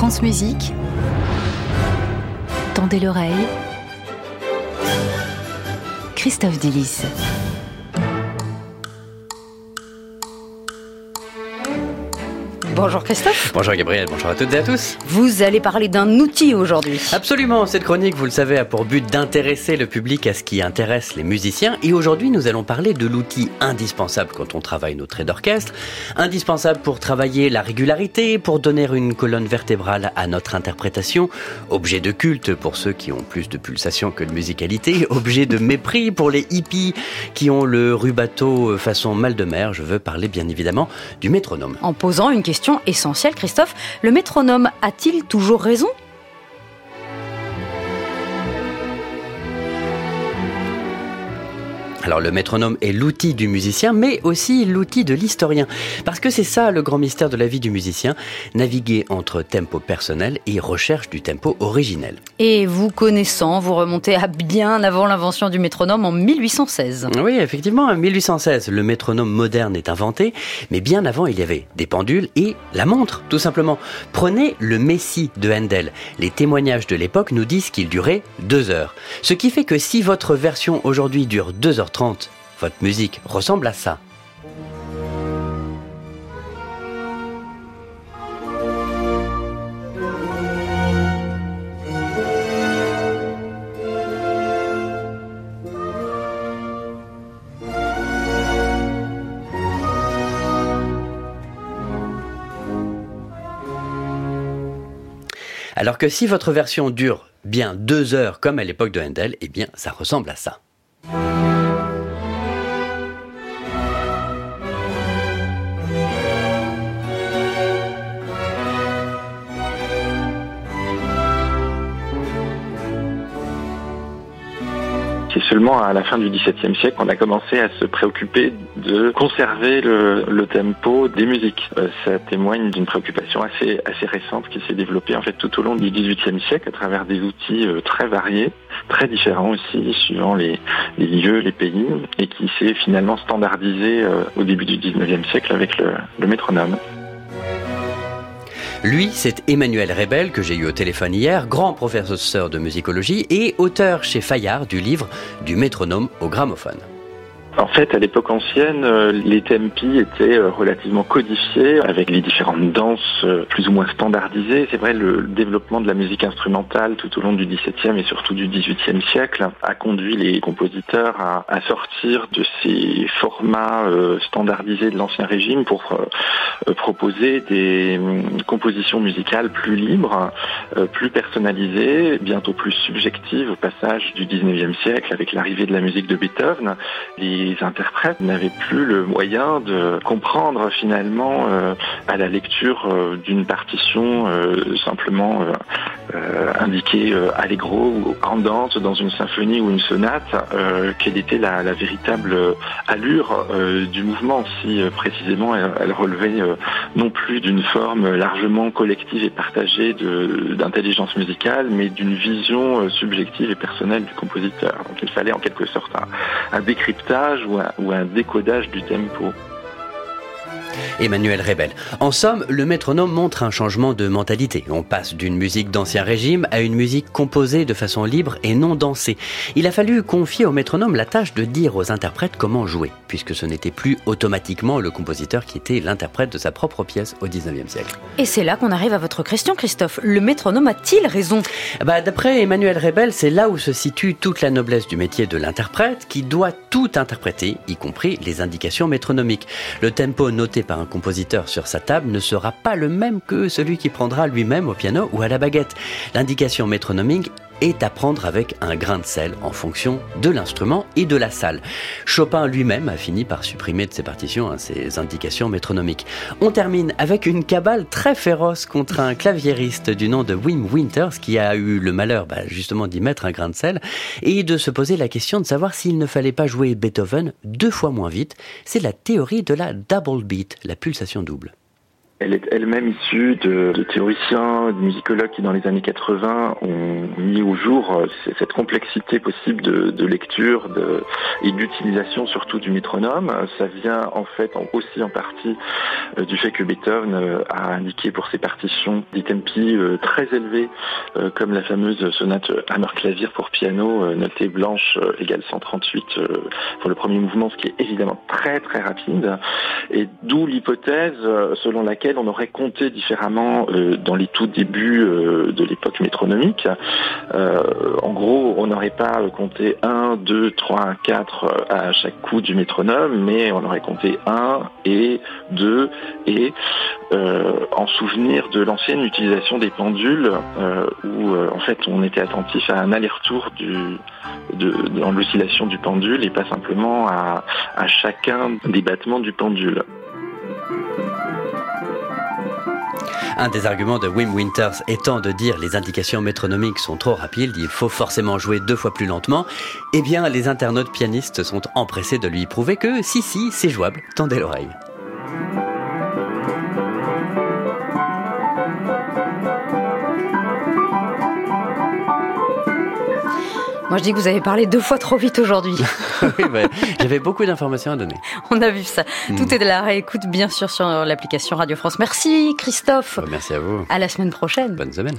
France Musique. Tendez l'oreille. Christophe Delis. Bonjour Christophe. Bonjour Gabriel, bonjour à toutes et à tous. Vous allez parler d'un outil aujourd'hui. Absolument, cette chronique, vous le savez, a pour but d'intéresser le public à ce qui intéresse les musiciens. Et aujourd'hui, nous allons parler de l'outil indispensable quand on travaille nos traits d'orchestre, indispensable pour travailler la régularité, pour donner une colonne vertébrale à notre interprétation, objet de culte pour ceux qui ont plus de pulsation que de musicalité, objet de mépris pour les hippies qui ont le rubato façon mal de mer. Je veux parler bien évidemment du métronome. En posant une question essentielle, Christophe. Le métronome a-t-il toujours raison? Alors le métronome est l'outil du musicien, mais aussi l'outil de l'historien. Parce que c'est ça le grand mystère de la vie du musicien, naviguer entre tempo personnel et recherche du tempo originel. Et vous connaissant, vous remontez à bien avant l'invention du métronome en 1816. Oui, effectivement, en 1816, le métronome moderne est inventé, mais bien avant, il y avait des pendules et la montre, tout simplement. Prenez le Messie de Handel. Les témoignages de l'époque nous disent qu'il durait deux heures. Ce qui fait que si votre version aujourd'hui dure 2h30, votre musique ressemble à ça. Alors que si votre version dure bien deux heures comme à l'époque de Handel, eh bien ça ressemble à ça. C'est seulement à la fin du XVIIe siècle qu'on a commencé à se préoccuper de conserver le, tempo des musiques. Euh, ça témoigne d'une préoccupation assez, assez récente qui s'est développée en fait tout au long du XVIIIe siècle à travers des outils euh, très variés, très différents aussi suivant les, lieux, les pays, et qui s'est finalement standardisé euh, au début du XIXe siècle avec le métronome. Lui, c'est Emmanuel Rebel, que j'ai eu au téléphone hier, grand professeur de musicologie et auteur chez Fayard du livre Du métronome au gramophone. En fait, à l'époque ancienne, euh, les tempi étaient euh, relativement codifiés avec les différentes danses euh, plus ou moins standardisées. C'est vrai, le développement de la musique instrumentale tout au long du XVIIe et surtout du XVIIIe siècle a conduit les compositeurs à, sortir de ces formats standardisés de l'ancien régime pour proposer des hum, compositions musicales plus libres, plus personnalisées, bientôt plus subjectives au passage du XIXe siècle avec l'arrivée de la musique de Beethoven. Les interprètes n'avaient plus le moyen de comprendre finalement euh, à la lecture euh, d'une partition euh, simplement indiquée allegro ou andante dans une symphonie ou une sonate quelle était la, véritable allure du mouvement si précisément elle, elle relevait non plus d'une forme largement collective et partagée d'intelligence musicale mais d'une vision subjective et personnelle du compositeur. Donc il fallait en quelque sorte un, un décryptage ou un, décodage du tempo. Emmanuel Rebel. En somme, le métronome montre un changement de mentalité. On passe d'une musique d'ancien régime à une musique composée de façon libre et non dansée. Il a fallu confier au métronome la tâche de dire aux interprètes comment jouer, puisque ce n'était plus automatiquement le compositeur qui était l'interprète de sa propre pièce au 19e siècle. Et c'est là qu'on arrive à votre question, Christophe. Le métronome a-t-il raison? Bah, D'après Emmanuel Rebel, c'est là où se situe toute la noblesse du métier de l'interprète, qui doit tout interpréter, y compris les indications métronomiques. Le tempo noté par un compositeur sur sa table ne sera pas le même que celui qui prendra lui-même au piano ou à la baguette. L'indication métronomique est à prendre avec un grain de sel en fonction de l'instrument et de la salle. Chopin lui-même a fini par supprimer de ses partitions hein, ses indications métronomiques. On termine avec une cabale très féroce contre un claviériste du nom de Wim Winters qui a eu le malheur bah, justement d'y mettre un grain de sel et de se poser la question de savoir s'il ne fallait pas jouer Beethoven deux fois moins vite. C'est la théorie de la double beat, la pulsation double. Elle est elle-même issue de, théoriciens, de musicologues qui dans les années 80 ont mis au jour euh, cette complexité possible de, lecture et d'utilisation surtout du métronome. Ça vient en fait aussi en partie euh, du fait que Beethoven euh, a indiqué pour ses partitions des tempi très élevés comme la fameuse sonate Hammer clavier pour piano notée blanche égale 138 pour le premier mouvement, ce qui est évidemment très très rapide. Et d'où l'hypothèse selon laquelle on aurait compté différemment euh, dans les tout débuts euh, de l'époque métronomique. Euh, en gros, on n'aurait pas compté 1, 2, 3, 4 à chaque coup du métronome, mais on aurait compté 1 et 2 et en souvenir de l'ancienne utilisation des pendules où en fait on était attentif à un aller-retour dans l'oscillation du pendule et pas simplement à chacun des battements du pendule. Un des arguments de Wim Winters étant de dire les indications métronomiques sont trop rapides, il faut forcément jouer deux fois plus lentement, eh bien les internautes pianistes sont empressés de lui prouver que si si, c'est jouable, tendez l'oreille. Moi, je dis que vous avez parlé deux fois trop vite aujourd'hui. oui, j'avais beaucoup d'informations à donner. On a vu ça. Hmm. Tout est de la réécoute, bien sûr, sur l'application Radio France. Merci, Christophe. Merci à vous. À la semaine prochaine. Bonne semaine.